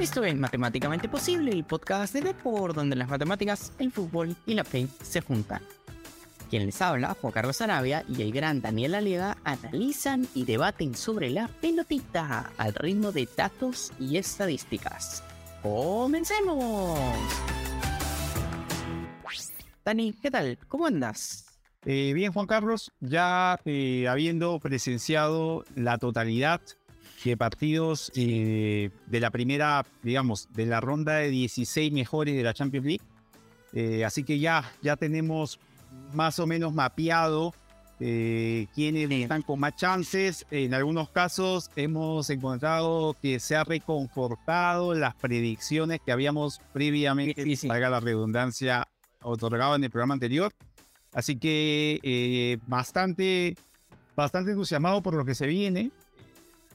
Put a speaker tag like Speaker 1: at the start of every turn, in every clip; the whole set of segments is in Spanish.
Speaker 1: Esto es Matemáticamente Posible, el podcast de Depor, donde las matemáticas, el fútbol y la fe se juntan. Quien les habla, Juan Carlos Arabia y el gran Daniel Alega analizan y debaten sobre la pelotita al ritmo de datos y estadísticas. ¡Comencemos! Dani, ¿qué tal? ¿Cómo andas?
Speaker 2: Eh, bien, Juan Carlos, ya eh, habiendo presenciado la totalidad de partidos eh, de la primera, digamos, de la ronda de 16 mejores de la Champions League. así que ya, ya tenemos más o menos mapeado quiénes están con más chances. En algunos casos hemos encontrado que se ha reconfortado las predicciones que habíamos previamente, salga la redundancia, otorgado en el programa anterior. Así que eh, bastante, bastante entusiasmado por lo que se viene.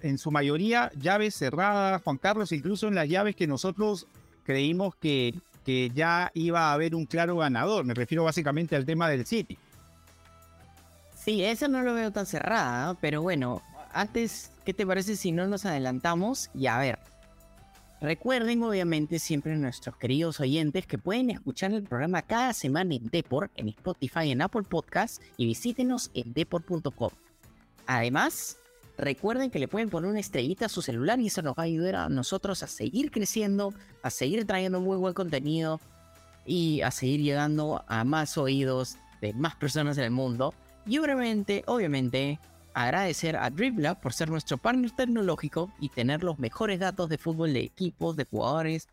Speaker 2: En su mayoría, llaves cerradas, Juan Carlos, incluso en las llaves que nosotros creímos que, que ya iba a haber un claro ganador. Me refiero básicamente al tema del City.
Speaker 1: Sí, eso no lo veo tan cerrada, pero bueno, antes, ¿qué te parece si no nos adelantamos? Y a ver, Recuerden obviamente siempre nuestros queridos oyentes que pueden escuchar el programa cada semana en Deport, en Spotify, en Apple Podcasts y visítenos en deport.com. Además, recuerden que le pueden poner una estrellita a su celular y eso nos va a ayudar a nosotros a seguir creciendo, a seguir trayendo muy buen contenido y a seguir llegando a más oídos de más personas en el mundo. Y obviamente, obviamente, agradecer a Dribbla por ser nuestro partner tecnológico y tener los mejores datos de fútbol de equipos, de jugadores,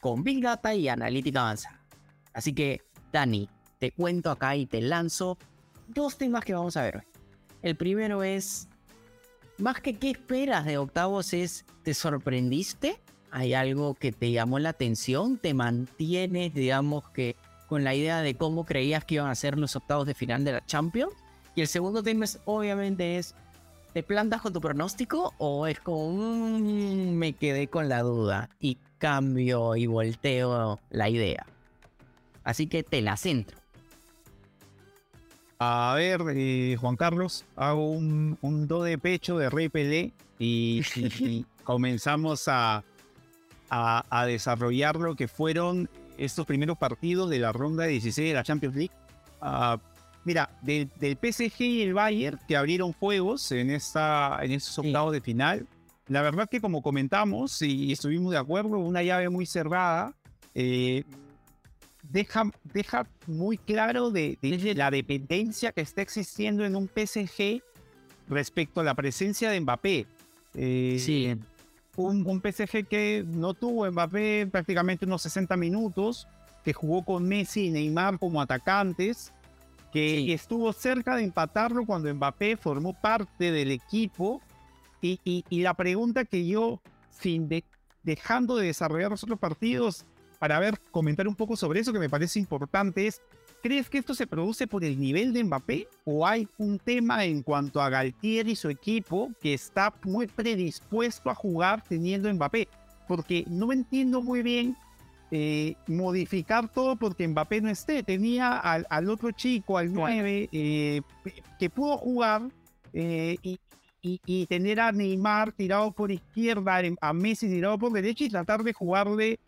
Speaker 1: con Big Data y analítica avanzada. Así que, Dani, te cuento acá y te lanzo dos temas que vamos a ver hoy. El primero es, más que qué esperas de octavos es, ¿te sorprendiste? ¿Hay algo que te llamó la atención? ¿Te mantienes, digamos que, con la idea de cómo creías que iban a ser los octavos de final de la Champions? Y el segundo tema es, obviamente, es, ¿te plantas con tu pronóstico o es como, mm, me quedé con la duda y cambio y volteo la idea? Así que te la centro.
Speaker 2: A ver, eh, Juan Carlos, hago un, do de pecho de Rey Pelé y, comenzamos a, a, desarrollar lo que fueron estos primeros partidos de la ronda 16 de la Champions League. Ah, Mira, del, PSG y el Bayern que abrieron juegos en, esta, en estos octavos de final, la verdad que como comentamos y estuvimos de acuerdo, una llave muy cerrada, eh, deja, deja muy claro de, la dependencia que está existiendo en un PSG respecto a la presencia de Mbappé.
Speaker 1: Eh, sí.
Speaker 2: Un, un, PSG que no tuvo Mbappé prácticamente unos 60 minutos, que jugó con Messi y Neymar como atacantes, que estuvo cerca de empatarlo cuando Mbappé formó parte del equipo. Y, la pregunta que yo, sin dejando de desarrollar los otros partidos, para ver, comentar un poco sobre eso que me parece importante es, ¿crees que esto se produce por el nivel de Mbappé o hay un tema en cuanto a Galtier y su equipo que está muy predispuesto a jugar teniendo Mbappé? Porque no entiendo muy bien eh, modificar todo porque Mbappé no esté. Tenía al, otro chico, al 9, eh, que pudo jugar eh, y, tener a Neymar tirado por izquierda, a Messi tirado por derecha y tratar de jugarle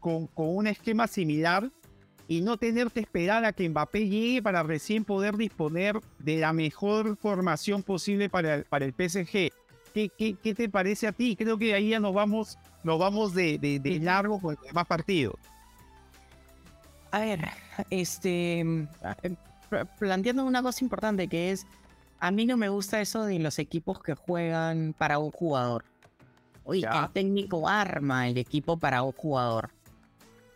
Speaker 2: con, con un esquema similar y no tener que esperar a que Mbappé llegue para recién poder disponer de la mejor formación posible para, para el PSG. ¿Qué, te parece a ti? Creo que ahí ya nos vamos, nos vamos de, de, largo con más partidos.
Speaker 1: A ver, este, em, planteando una cosa importante que es, a mí no me gusta eso de los equipos que juegan para un jugador. Oye, el técnico arma el equipo para un jugador.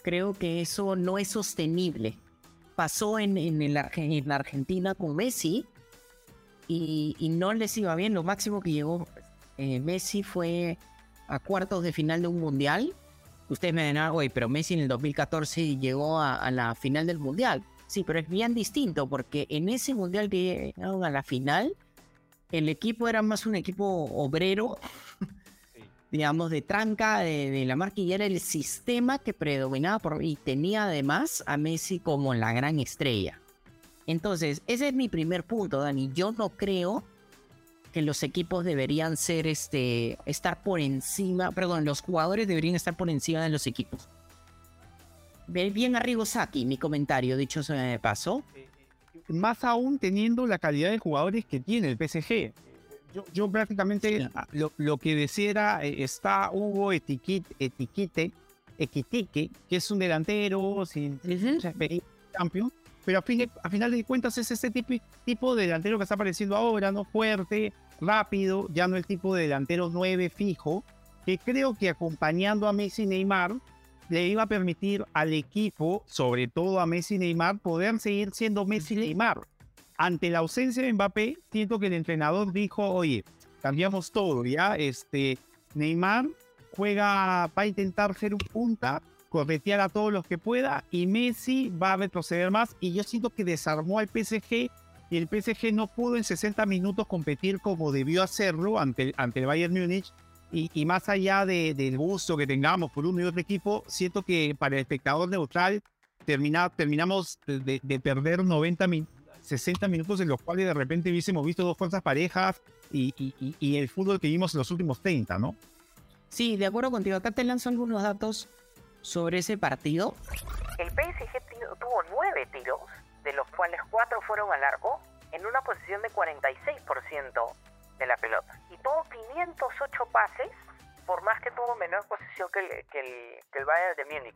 Speaker 1: Creo que eso no es sostenible. Pasó en, en, la Argentina con Messi y, no les iba bien. Lo máximo que llegó eh, Messi fue a cuartos de final de un mundial. Ustedes me dirán, oye, pero Messi en el 2014 llegó a, la final del mundial. Sí, pero es bien distinto porque en ese mundial que llegaron a la final, el equipo era más un equipo obrero, digamos, de tranca de, la marca y era el sistema que predominaba por, y tenía además a Messi como la gran estrella. Entonces, ese es mi primer punto, Dani. Yo no creo que los equipos deberían ser este estar por encima, perdón, los jugadores deberían estar por encima de los equipos. Bien arriba Saki, mi comentario, dicho sea de paso.
Speaker 2: Más aún teniendo la calidad de jugadores que tiene el PSG. Yo, prácticamente lo, que decía era, eh, está Hugo Etiquite, Etiquite, Equitique, que es un delantero sin campeón, pero a, fin, a final de cuentas es ese tipo, tipo de delantero que está apareciendo ahora, ¿no? Fuerte, rápido, ya no el tipo de delantero 9 fijo, que creo que acompañando a Messi y Neymar le iba a permitir al equipo, sobre todo a Messi y Neymar, poder seguir siendo Messi y Neymar. Ante la ausencia de Mbappé, siento que el entrenador dijo, oye, cambiamos todo, ¿ya? Este, Neymar juega, va a intentar ser un punta, corretear a todos los que pueda y Messi va a retroceder más y yo siento que desarmó al PSG y el PSG no pudo en 60 minutos competir como debió hacerlo ante, ante el Bayern Múnich y, más allá del gusto que tengamos por uno y otro equipo, siento que para el espectador neutral termina, terminamos de, perder 90 60 minutos en los cuales de repente hubiésemos visto dos fuerzas parejas y, y, el fútbol que vimos en los últimos 30, ¿no?
Speaker 1: Sí, de acuerdo contigo. Acá te lanzo algunos datos sobre ese partido.
Speaker 3: El PSG tuvo nueve tiros, de los cuales cuatro fueron al arco, en una posición de 46% de la pelota. Y tuvo 508 pases, por más que tuvo menor posición que el, que el, Bayern de Múnich.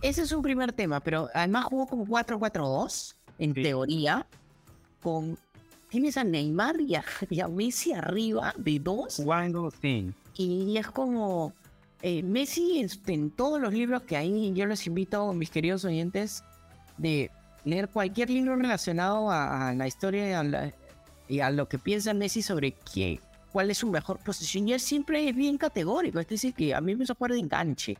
Speaker 1: Ese es un primer tema, pero además jugó como 4-4-2, en teoría, con... Tienes a Neymar y a, Messi arriba de dos. Y es como eh, Messi en, todos los libros que hay, yo les invito, mis queridos oyentes, de leer cualquier libro relacionado a, la historia y a, lo que piensa Messi sobre qué, cuál es su mejor posición. Y él siempre es bien categórico, es decir, que a mí me hizo de enganche.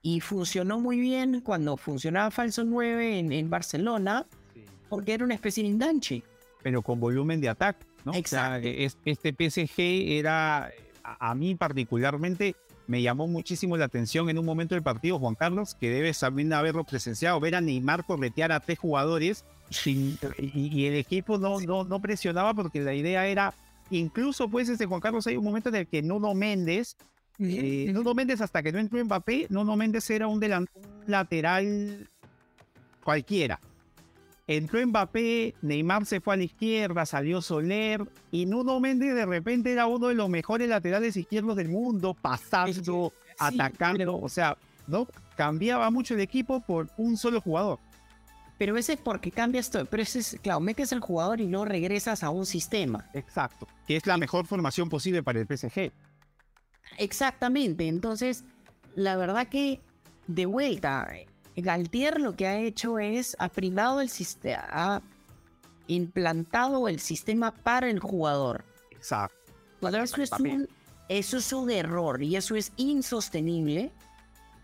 Speaker 1: Y funcionó muy bien cuando funcionaba Falso 9 en, Barcelona, porque era una especie de enganche.
Speaker 2: Pero con volumen de ataque, ¿no? Exacto. este PSG era, a mí particularmente, me llamó muchísimo la atención en un momento del partido, Juan Carlos, que debes también haberlo presenciado, ver a Neymar corretear a tres jugadores sin, y, el equipo no, no, no, presionaba porque la idea era, incluso pues este Juan Carlos hay un momento en el que Nuno Méndez, eh, Nuno Méndez hasta que no entró Mbappé, Nuno Méndez era un, un lateral cualquiera. Entró Mbappé, Neymar se fue a la izquierda, salió Soler y Nuno Méndez de repente era uno de los mejores laterales izquierdos del mundo, pasando, atacando, o sea, no cambiaba mucho el equipo por un solo jugador.
Speaker 1: Pero ese es porque cambias todo, pero ese es, claro, metes el jugador y no regresas a un sistema.
Speaker 2: Exacto, que es la mejor formación posible para el PSG.
Speaker 1: Exactamente, entonces, la verdad que de vuelta, Galtier lo que ha hecho es ha primado el sistema, ha implantado el sistema para el jugador.
Speaker 2: Exacto.
Speaker 1: eso, es un, eso es un error y eso es insostenible.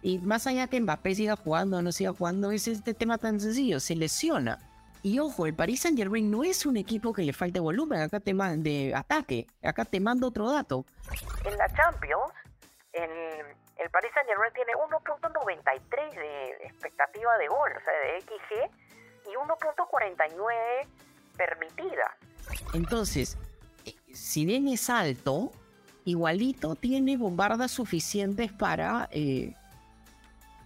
Speaker 1: Y más allá que Mbappé siga jugando o no siga jugando, es este tema tan sencillo, se lesiona. Y ojo, el Paris Saint Germain no es un equipo que le falte volumen, acá te de ataque, acá te mando otro dato.
Speaker 3: En la Champions, en el Paris Saint Germain tiene 1.93 de expectativa de gol, o sea, de XG, y 1.49 permitida.
Speaker 1: Entonces, eh, si bien es alto, igualito tiene bombardas suficientes para eh,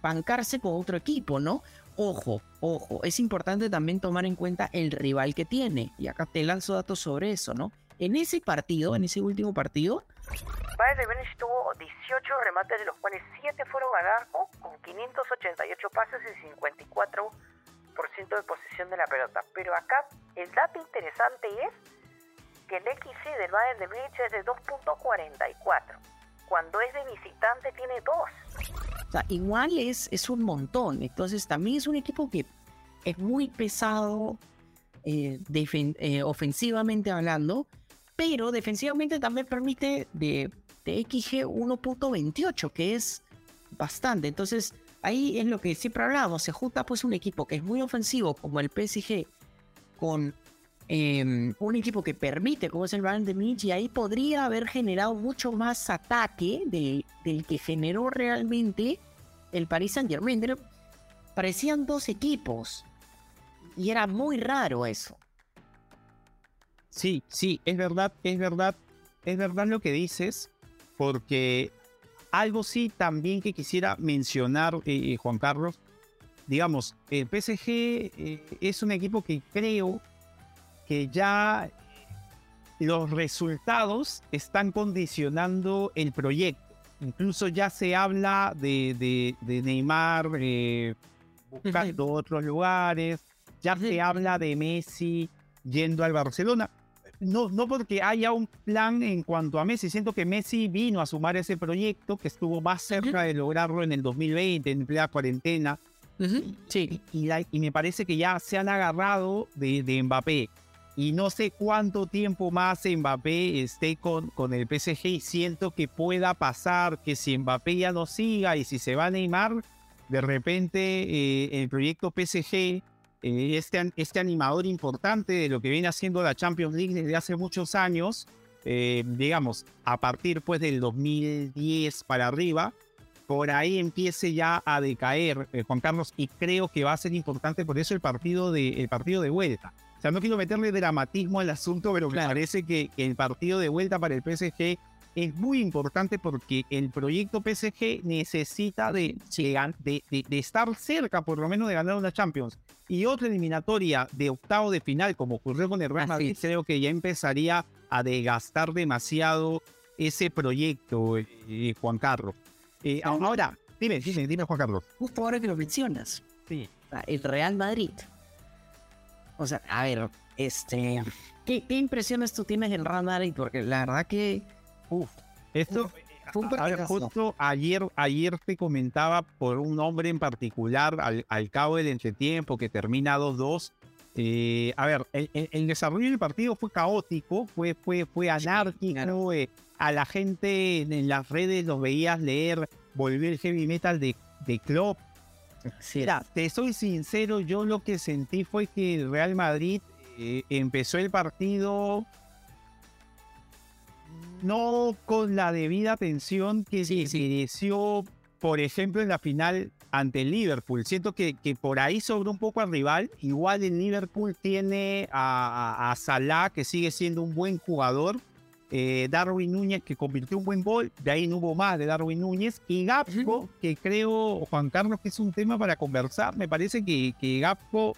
Speaker 1: bancarse con otro equipo, ¿no? Ojo, ojo, es importante también tomar en cuenta el rival que tiene. Y acá te lanzo datos sobre eso, ¿no? En ese partido, en ese último partido,
Speaker 3: De Múnich tuvo 18 remates, de los cuales 7 fueron al con 588 pases y 54% de posición de la pelota. Pero acá el dato interesante es que el XC del Bayern de Múnich es de 2.44. Cuando es de visitante tiene 2.
Speaker 1: O sea, igual es, es un montón. Entonces también es un equipo que es muy pesado eh, eh, ofensivamente hablando pero defensivamente también permite de, XG 1.28, que es bastante. Entonces, ahí es lo que siempre hablábamos, se junta pues un equipo que es muy ofensivo como el PSG con em, un equipo que permite como es el Bayern de Munich y ahí podría haber generado mucho más ataque del que generó realmente el Paris Saint Germain. Parecían dos equipos y era muy raro eso.
Speaker 2: Sí, sí, es verdad, es verdad, es verdad lo que dices, porque algo sí también que quisiera mencionar, eh, Juan Carlos, digamos, el PSG eh, es un equipo que creo que ya los resultados están condicionando el proyecto. Incluso ya se habla de, de, Neymar eh, buscando otros lugares, ya se habla de Messi yendo al Barcelona. No, no porque haya un plan en cuanto a Messi, siento que Messi vino a sumar ese proyecto que estuvo más cerca de lograrlo en el 2020, en plena cuarentena. Sí. Y, y, me parece que ya se han agarrado de, de Mbappé y no sé cuánto tiempo más Mbappé esté con, con el PSG y siento que pueda pasar que si Mbappé ya no siga y si se va a Neymar, de repente eh, el proyecto PSG, eh, este, este animador importante de lo que viene haciendo la Champions League desde hace muchos años, eh, digamos, a partir pues del 2010 para arriba, por ahí empiece ya a decaer Juan Carlos y creo que va a ser importante por eso el partido de, el partido de vuelta. Sea, no quiero meterle dramatismo al asunto, pero me parece que, el partido de vuelta para el PSG es muy importante porque el proyecto PSG necesita de, de, de, estar cerca, por lo menos, de ganar una Champions. Y otra eliminatoria de octavo de final, como ocurrió con el Real Madrid, creo que ya empezaría a desgastar demasiado ese proyecto, eh, Juan Carlos. Eh, ahora, dime, dime, dime, Juan Carlos.
Speaker 1: Justo ahora que lo mencionas. Sí. El Real Madrid o sea, a ver, este. ¿Qué, impresiones tú tienes del Real Madrid? Porque la verdad que. Uf.
Speaker 2: Esto. justo ayer, ayer te comentaba por un nombre en particular al, al cabo del entretiempo que termina 2-2. Eh, a ver, el, desarrollo del partido fue caótico, fue, fue, fue anárquico. Eh, a la gente en las redes los veías leer, volvió el heavy metal de, de Klopp, Mira, te soy sincero, yo lo que sentí fue que el Real Madrid eh, empezó el partido no con la debida atención que se mereció, por ejemplo, en la final ante el Liverpool. Siento que, que, por ahí sobró un poco al rival. Igual el Liverpool tiene a, a Salah, que sigue siendo un buen jugador. Eh, Darwin Núñez que convirtió un buen gol, de ahí no hubo más de Darwin Núñez, y Gapco, que creo, Juan Carlos, que es un tema para conversar, me parece que, que Gapco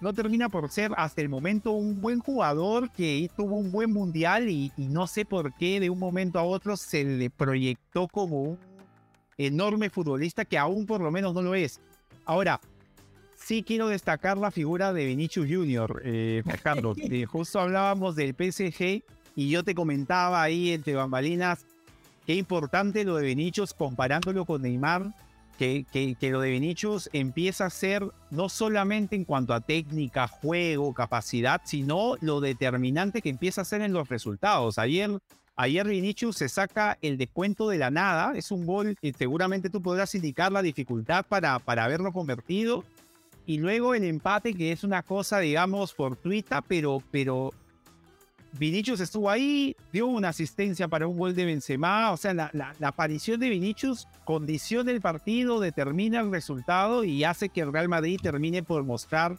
Speaker 2: no termina por ser hasta el momento un buen jugador que tuvo un buen mundial y, no sé por qué de un momento a otro se le proyectó como un enorme futbolista que aún por lo menos no lo es. Ahora, sí quiero destacar la figura de Vinicius Junior, eh, Carlos. Eh, justo hablábamos del PSG y yo te comentaba ahí entre bambalinas qué importante lo de Vinicius comparándolo con Neymar, que, que, lo de Vinicius empieza a ser no solamente en cuanto a técnica, juego, capacidad, sino lo determinante que empieza a ser en los resultados. Ayer, ayer Vinicius se saca el descuento de la nada, es un gol que seguramente tú podrás indicar la dificultad para, para haberlo convertido. Y luego el empate, que es una cosa, digamos, fortuita, pero, pero Vinicius estuvo ahí, dio una asistencia para un gol de Benzema, o sea, la, aparición de Vinicius condiciona el partido, determina el resultado y hace que el Real Madrid termine por mostrar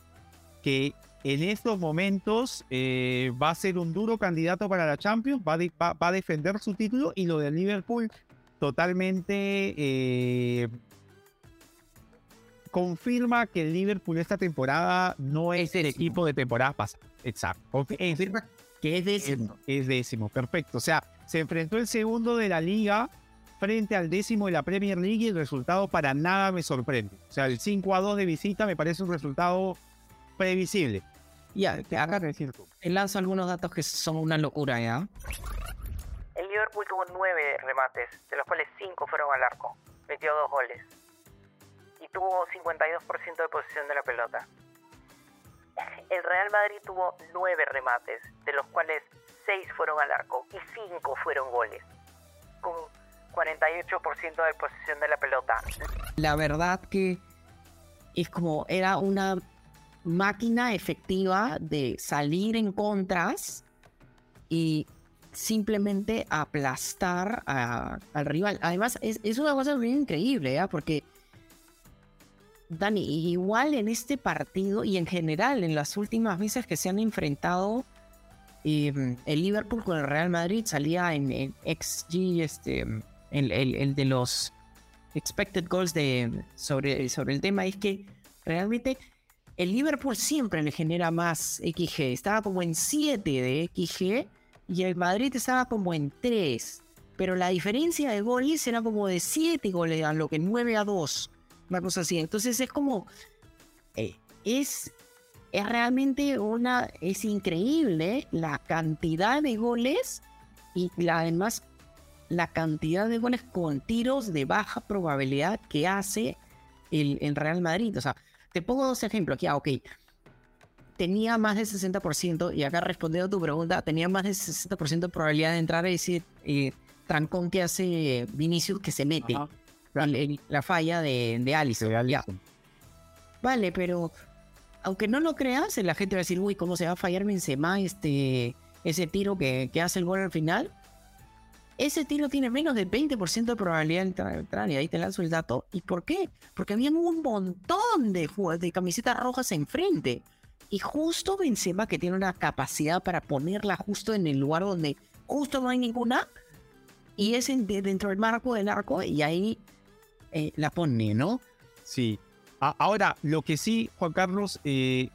Speaker 2: que en estos momentos eh, va a ser un duro candidato para la Champions, va, a defender su título y lo del Liverpool totalmente eh, confirma que el Liverpool esta temporada no es, el equipo de temporada pasada. Exacto. Confirma
Speaker 1: que es décimo.
Speaker 2: Es, décimo, perfecto. O sea, se enfrentó el segundo de la liga frente al décimo de la Premier League y el resultado para nada me sorprende. O sea, el 5 a 2 de visita me parece un resultado previsible.
Speaker 1: Ya, acá decir Te lanzo algunos datos que son una locura, ¿ya?
Speaker 3: El Liverpool tuvo nueve remates, de los cuales cinco fueron al arco. Metió dos goles. Y tuvo 52% de posición de la pelota el Real Madrid tuvo nueve remates, de los cuales seis fueron al arco y cinco fueron goles, con 48% de posición de la pelota.
Speaker 1: La verdad que es como era una máquina efectiva de salir en contras y simplemente aplastar al rival. Además, es, una cosa muy increíble, ¿eh? porque Dani, igual en este partido y en general en las últimas veces que se han enfrentado, em, el Liverpool con el Real Madrid salía en, XG, este, el de los expected goals de, sobre, sobre el tema, es que realmente el Liverpool siempre le genera más XG. Estaba como en 7 de XG y el Madrid estaba como en 3. Pero la diferencia de goles era como de 7 goles a lo que 9 a 2. Una cosa así. Entonces es como. eh, es, es realmente una. Es increíble la cantidad de goles y la- además la cantidad de goles con tiros de baja probabilidad que hace el, el Real Madrid. O sea, te pongo dos ejemplos aquí. Ah, ok. Tenía más del 60%, y acá respondiendo a tu pregunta, tenía más del 60% de probabilidad de entrar a ese eh, trancón que hace Vinicius que se mete.
Speaker 2: Ajá.
Speaker 1: La falla de, de Alisson.
Speaker 2: De
Speaker 1: ya.
Speaker 2: Alisson.
Speaker 1: Vale, pero aunque no lo creas, la gente va a decir, uy, ¿cómo se va a fallar Benzema este, ese tiro que, que hace el gol al final? Ese tiro tiene menos del 20% de probabilidad de entrar, entrar, y ahí te lanzo el dato. ¿Y por qué? Porque habían un montón de, de camisetas rojas enfrente. Y justo Benzema, que tiene una capacidad para ponerla justo en el lugar donde justo no hay ninguna, y es en- de- dentro del marco del arco, y ahí eh, la pone, ¿no?
Speaker 2: Sí. A- ahora, lo que sí, Juan Carlos, eh,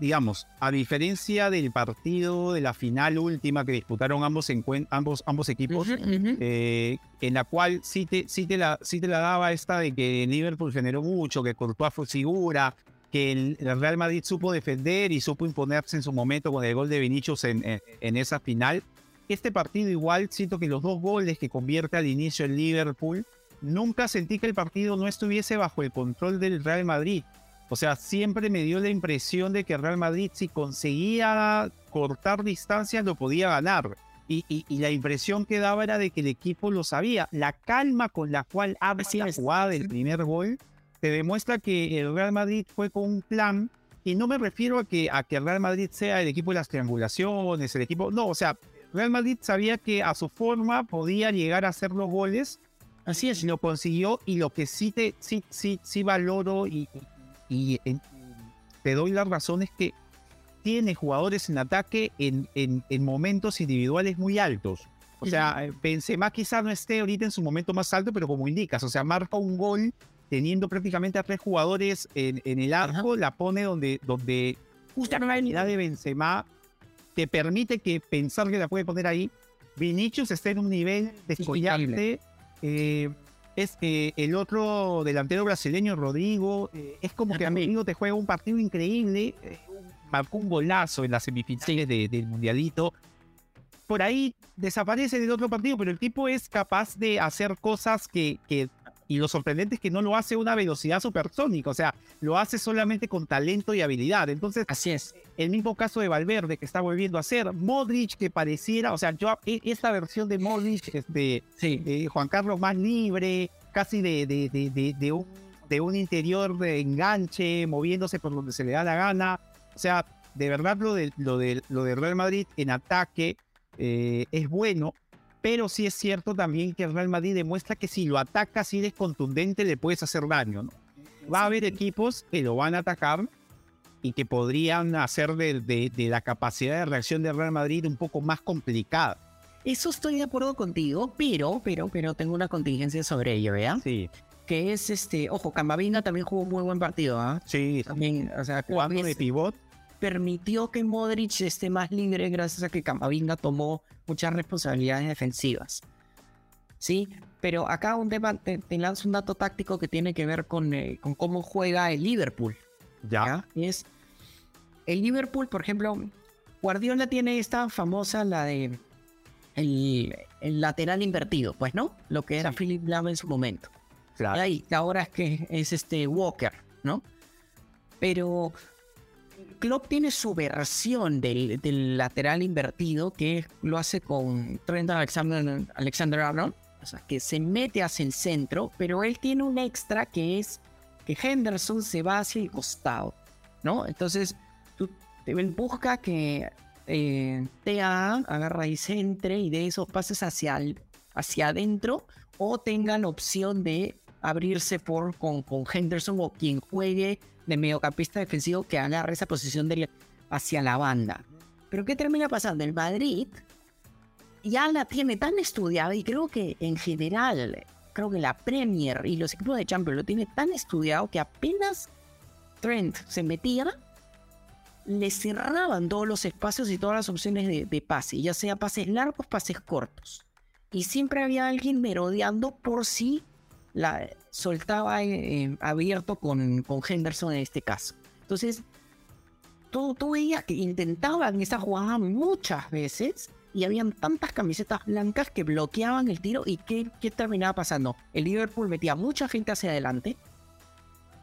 Speaker 2: digamos, a diferencia del partido de la final última que disputaron ambos, ambos, ambos equipos, eh, en la cual sí te, sí, te la, sí te la daba esta de que Liverpool generó mucho, que Courtois fue figura, que el, el Real Madrid supo defender y supo imponerse en su momento con el gol de Vinicius en, en, en esa final. Este partido igual, siento que los dos goles que convierte al inicio el Liverpool, nunca sentí que el partido no estuviese bajo el control del Real Madrid. O sea, siempre me dio la impresión de que el Real Madrid si conseguía cortar distancias lo podía ganar. Y, y- y la impresión que daba era de que el equipo lo sabía. La calma con la cual
Speaker 1: Así
Speaker 2: la jugada del primer gol te demuestra que el Real Madrid fue con un plan. Y no me refiero a que, a que el Real Madrid sea el equipo de las triangulaciones, el equipo... No, o sea, Real Madrid sabía que a su forma podía llegar a hacer los goles
Speaker 1: Así es.
Speaker 2: lo consiguió y lo que sí te sí sí sí valoro y, y- y, en- te doy la razón es que tiene jugadores en ataque en, en, en momentos individuales muy altos. O sea, eh, Benzema quizá no esté ahorita en su momento más alto, pero como indicas, o sea, marca un gol teniendo prácticamente a tres jugadores en, en el arco, la pone donde, donde justo la calidad de Benzema te permite que pensar que la puede poner ahí. Vinicius está en un nivel descollante. Eh, es que el otro delantero brasileño, Rodrigo, eh, es como
Speaker 1: Ah,
Speaker 2: que
Speaker 1: también.
Speaker 2: Rodrigo te juega un partido increíble. eh, marcó un golazo en las semifinales de- del Mundialito. Por ahí desaparece del otro partido, pero el tipo es capaz de hacer cosas que, que y lo sorprendente es que no lo hace a una velocidad supersónica, o sea, lo hace solamente con talento y habilidad. Entonces,
Speaker 1: Así es.
Speaker 2: el mismo caso de Valverde que está volviendo a hacer, Modric que pareciera, o sea, yo e- esta versión de Modric, este,
Speaker 1: Sí.
Speaker 2: de Juan Carlos más libre, casi de, de, de, de- de un, de un interior de enganche, moviéndose por donde se le da la gana. O sea, de verdad lo de, lo de, lo de Real Madrid en ataque eh, es bueno, pero sí es cierto también que el Real Madrid demuestra que si lo atacas, si eres contundente, le puedes hacer daño. ¿no? Va a haber equipos que lo van a atacar y que podrían hacer de, de- de la capacidad de reacción del Real Madrid un poco más complicada.
Speaker 1: Eso estoy de acuerdo contigo, pero, pero, pero tengo una contingencia sobre ello, ¿ya?
Speaker 2: Sí,
Speaker 1: Que es este, ojo, Camavinga también jugó un muy buen partido, ¿ah?
Speaker 2: sí.
Speaker 1: También, o sea,
Speaker 2: Jugando
Speaker 1: es-
Speaker 2: de pivot,
Speaker 1: permitió que Modric esté más libre gracias a que Camavinga tomó muchas responsabilidades defensivas. Sí, pero acá un tema, te, te lanzo un dato táctico que tiene que ver con, eh, con cómo juega el Liverpool.
Speaker 2: ya.
Speaker 1: es el Liverpool, por ejemplo, Guardiola tiene esta famosa, la de el, el lateral invertido, pues, ¿no? Lo que era
Speaker 2: Sí.
Speaker 1: Philip Lahm en su momento.
Speaker 2: Claro.
Speaker 1: Ahora es que es este Walker, ¿no? Pero Klopp tiene su versión del, lateral invertido que lo hace con Trent Alexander, Alexander Arnold, o sea, que se mete hacia el centro, pero él tiene un extra que es que Henderson se va hacia el costado, ¿no? Entonces, tú, él busca que eh, TA agarra y centre y de esos pases hacia, hacia adentro o tenga la opción de abrirse por con, con Henderson o quien juegue de mediocampista defensivo que agarre esa posición de, hacia la banda. Pero ¿qué termina pasando? El Madrid ya la tiene tan estudiada y creo que en general, creo que la Premier y los equipos de Champions lo tiene tan estudiado que apenas Trent se metía, le cerraban todos los espacios y todas las opciones de, pase, ya sea pases largos, pases cortos. Y siempre había alguien merodeando por si la soltaba eh, abierto con, con Henderson en este caso. Entonces, tú, tú veías que intentaban esa jugada muchas veces y habían tantas camisetas blancas que bloqueaban el tiro y ¿qué, qué terminaba pasando? El Liverpool metía mucha gente hacia adelante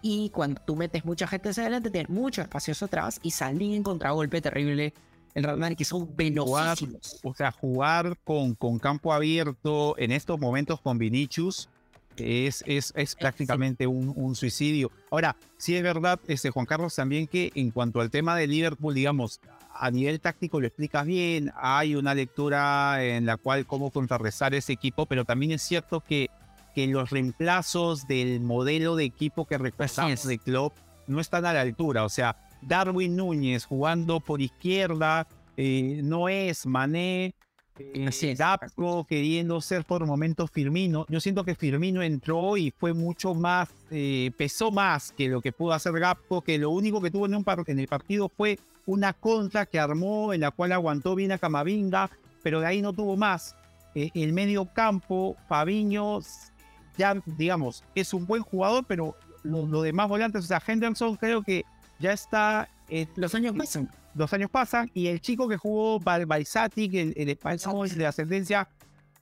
Speaker 1: y cuando tú metes mucha gente hacia adelante tienes muchos espacios atrás y salían en contragolpe terrible el Real Madrid que son velocísimos.
Speaker 2: O sea, jugar con, con campo abierto en estos momentos con Vinicius es, es, es prácticamente un, un, suicidio. Ahora, sí es verdad, este, Juan Carlos, también que en cuanto al tema de Liverpool, digamos, a nivel táctico lo explicas bien, hay una lectura en la cual cómo contrarrestar ese equipo, pero también es cierto que, que los reemplazos del modelo de equipo que representamos de club no están a la altura. O sea, Darwin Núñez jugando por izquierda eh, no es Mané, eh, Dapco queriendo ser por momentos Firmino. Yo siento que Firmino entró y fue mucho más, eh, pesó más que lo que pudo hacer Gapco, que lo único que tuvo en, un en el partido fue una contra que armó, en la cual aguantó bien a Camavinga, pero de ahí no tuvo más. Eh, el medio campo, Fabiño, ya digamos, es un buen jugador, pero los demás volantes, o sea, Henderson creo que ya está.
Speaker 1: los años pasan.
Speaker 2: Los años pasan y el chico que jugó Balsati, el, el español de ascendencia,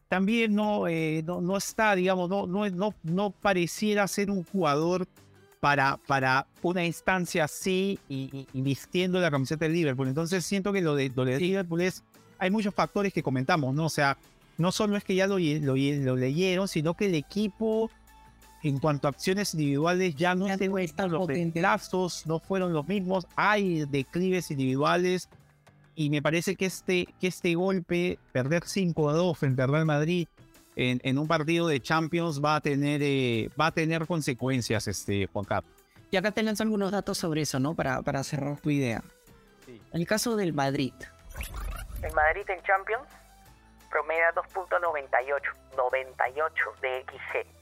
Speaker 2: también no, eh, no, no, está, digamos, no, no, no, no pareciera ser un jugador para, para una instancia así y, vistiendo la camiseta del Liverpool. Entonces siento que lo de, lo de Liverpool es, hay muchos factores que comentamos, ¿no? O sea, no solo es que ya lo, lo, lo leyeron, sino que el equipo en cuanto a acciones individuales ya no están los reemplazos, no fueron los mismos, hay declives individuales y me parece que este, que este golpe, perder 5 a 2 frente al Real Madrid, en, un partido de Champions va a tener, eh, va a tener consecuencias, este, Juan Carlos.
Speaker 1: Y acá te lanzo algunos datos sobre eso, ¿no? Para, para cerrar tu idea. En el caso del Madrid.
Speaker 3: El Madrid en Champions promedia 2.98, 98 de XG.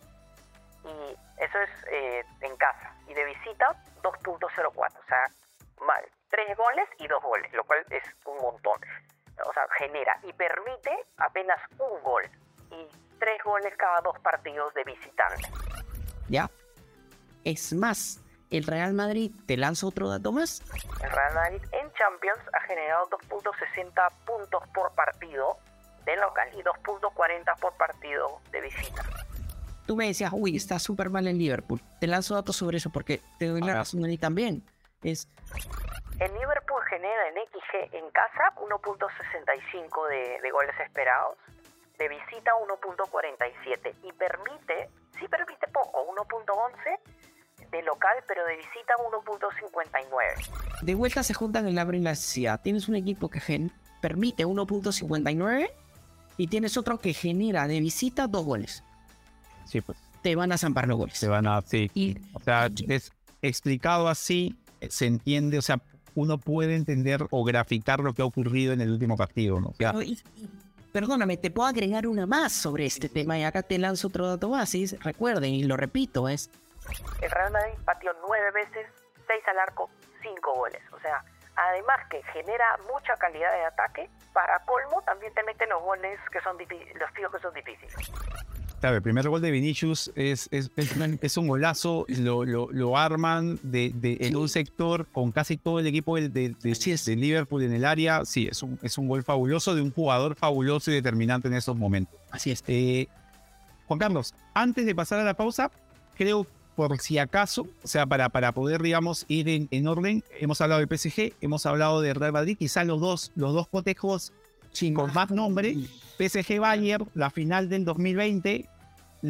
Speaker 3: Y eso es eh, en casa. Y de visita 2.04, o sea, mal. Tres goles y dos goles, lo cual es un montón. O sea, genera y permite apenas un gol. Y tres goles cada dos partidos de visitante.
Speaker 1: Ya. Es más, el Real Madrid, te lanzo otro dato más.
Speaker 3: El Real Madrid en Champions ha generado 2.60 puntos por partido de local y 2.40 por partido de visita.
Speaker 1: Tú me decías, uy, está súper mal en Liverpool. Te lanzo datos sobre eso porque te doy la razón a mí también. Es...
Speaker 3: El Liverpool genera en XG en casa 1.65 de, de goles esperados de visita 1.47 y permite, sí permite poco, 1.11 de local, pero de visita 1.59.
Speaker 1: De vuelta se juntan el hambre y la necesidad. Tienes un equipo que gen permite 1.59 y tienes otro que genera de visita dos goles.
Speaker 2: Sí, pues.
Speaker 1: Te van a zampar los goles.
Speaker 2: Te van a, sí. Y, o sea, es explicado así, se entiende, o sea, uno puede entender o graficar lo que ha ocurrido en el último partido, ¿no?
Speaker 1: Perdóname, te puedo agregar una más sobre este tema y acá te lanzo otro dato más. recuerden, y lo repito, es...
Speaker 3: El Real Madrid pateó nueve veces, seis al arco, cinco goles. O sea, además que genera mucha calidad de ataque, para colmo también te meten los goles que son los tiros que son difíciles.
Speaker 2: Claro, el primer gol de Vinicius es, es, es, un golazo, lo, lo, lo arman de, de, en un sector con casi todo el equipo de, de, de, Liverpool en el área. Sí, es un, es un gol fabuloso de un jugador fabuloso y determinante en esos momentos.
Speaker 1: Así es.
Speaker 2: Eh, Juan Carlos, antes de pasar a la pausa, creo por si acaso, o sea, para, para poder, digamos, ir en, en orden, hemos hablado del PSG, hemos hablado de Real Madrid, quizás los dos, los dos cotejos con más nombre, PSG Bayern, la final del 2020,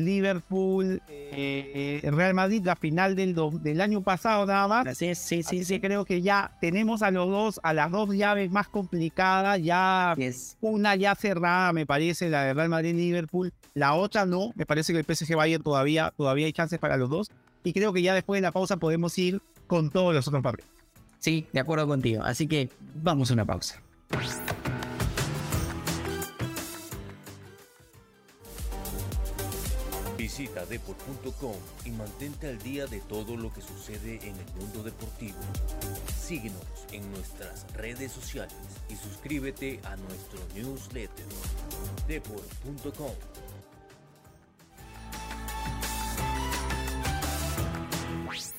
Speaker 2: Liverpool, eh, Real Madrid, la final del, del año pasado nada más.
Speaker 1: Sí, sí, sí, sí.
Speaker 2: Creo que ya tenemos a los dos, a las dos llaves más complicadas, ya una ya cerrada, me parece, la de Real Madrid-Liverpool, la otra no, me parece que el PSG Bayern todavía, todavía hay chances para los dos, y creo que ya después de la pausa podemos ir con todos los otros partidos.
Speaker 1: Sí, de acuerdo contigo, así que vamos a una pausa.
Speaker 4: Visita deport.com y mantente al día de todo lo que sucede en el mundo deportivo. Síguenos en nuestras redes sociales y suscríbete a nuestro newsletter deport.com.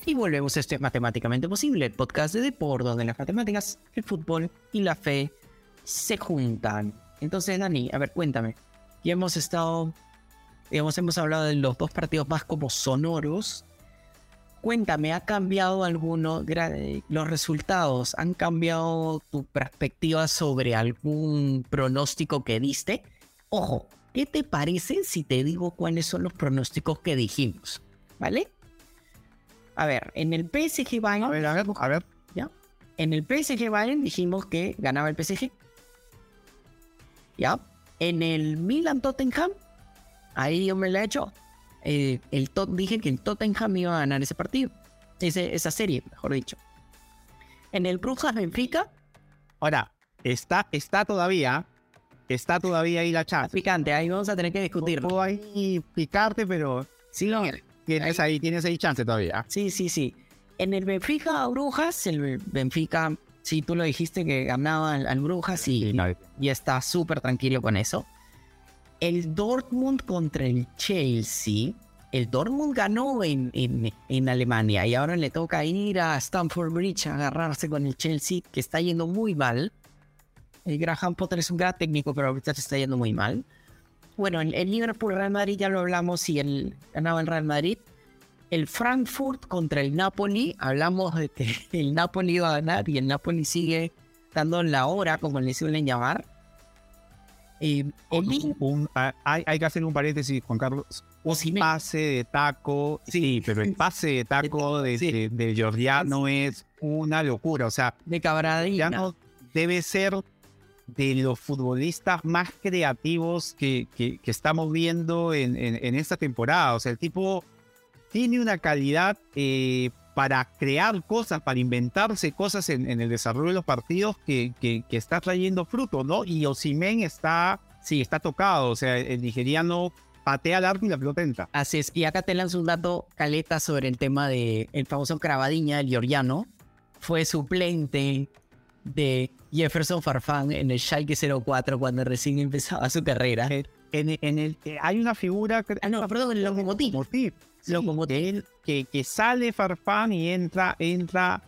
Speaker 1: Y volvemos a este Matemáticamente Posible, el podcast de deporte donde las matemáticas, el fútbol y la fe se juntan. Entonces, Dani, a ver, cuéntame. Ya hemos estado, digamos, hemos hablado de los dos partidos más como sonoros. Cuéntame, ¿ha cambiado alguno, los resultados, han cambiado tu perspectiva sobre algún pronóstico que diste? Ojo, ¿qué te parece si te digo cuáles son los pronósticos que dijimos? ¿Vale? A ver, en el PSG Bayern,
Speaker 2: A ver, a ver, a ver.
Speaker 1: ¿ya? En el PSG Bayern dijimos que ganaba el PSG. ¿Ya? En el Milan Tottenham, ahí yo me la he hecho. eh, el Tot- dije que el Tottenham iba a ganar ese partido. Ese- esa serie, mejor dicho. En el Brujas Benfica,
Speaker 2: Ahora, está, está todavía, está todavía ahí la chat.
Speaker 1: picante, ahí vamos a tener que discutir.
Speaker 2: Puedo ahí picarte, pero
Speaker 1: Sí, no,
Speaker 2: tienes ahí, tienes ahí chance todavía.
Speaker 1: Sí, sí, sí. En el Benfica Brujas, el Benfica, sí, tú lo dijiste que ganaba al, al Brujas y, y está súper tranquilo con eso. El Dortmund contra el Chelsea. El Dortmund ganó en, en, en Alemania y ahora le toca ir a Stamford Bridge a agarrarse con el Chelsea, que está yendo muy mal. El Graham Potter es un gran técnico, pero ahorita se está yendo muy mal. Bueno, el, Liverpool Real Madrid ya lo hablamos y el ganaba el Real Madrid. El Frankfurt contra el Napoli, hablamos de que el Napoli iba a ganar y el Napoli sigue dando la hora, como le suelen llamar. Eh,
Speaker 2: Un- hay, hay que hacer un paréntesis, Juan Carlos. Un
Speaker 1: Osimhen.
Speaker 2: pase de taco. Sí, pero el pase de taco de,
Speaker 1: Sí.
Speaker 2: de, de es una locura. O sea,
Speaker 1: de
Speaker 2: debe ser de los futbolistas más creativos que, que- que estamos viendo en, en- en esta temporada. O sea, el tipo tiene una calidad eh, para crear cosas, para inventarse cosas en, en el desarrollo de los partidos que, que- que está trayendo fruto, ¿no? Y Osimen está, sí, está tocado. O sea, el nigeriano patea al arco y la pelota entra.
Speaker 1: Así es. Y acá te lanzo un dato caleta sobre el tema de el famoso Cravadiña, el Giorgiano. Fue suplente de Jefferson Farfán en el Schalke 04 cuando recién empezaba su carrera.
Speaker 2: En, en el, eh, hay una figura...
Speaker 1: Ah, no, perdón, el Lokomotiv.
Speaker 2: Sí,
Speaker 1: Locomotiv.
Speaker 2: que, él- que, que sale Farfán y entra, entra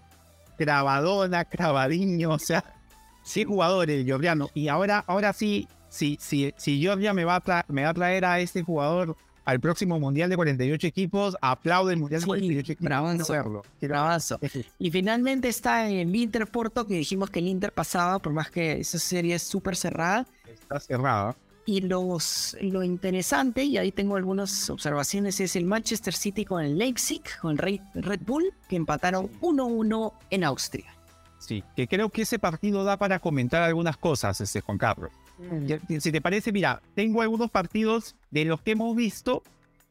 Speaker 2: Cravadona, Cravadiño, o sea, sí jugadores, Giorgiano. Y ahora, ahora sí, si, si, si Giorgia me va, a tra- me va a traer a este jugador al próximo Mundial de 48 equipos, aplaude el Mundial de
Speaker 1: Sí,
Speaker 2: 48 equipos.
Speaker 1: bravazo.
Speaker 2: Quiero
Speaker 1: Bravazo. Y finalmente está el Inter Porto, que dijimos que el Inter pasaba, por más que esa serie es súper cerrada.
Speaker 2: Está cerrado.
Speaker 1: Y los, lo interesante, y ahí tengo algunas observaciones, es el Manchester City con el Leipzig, con el Re- Red Bull, que empataron 1-1 en Austria.
Speaker 2: Sí, que creo que ese partido da para comentar algunas cosas, este Juan Carlos. Ya, Si te parece, mira, tengo algunos partidos de los que hemos visto.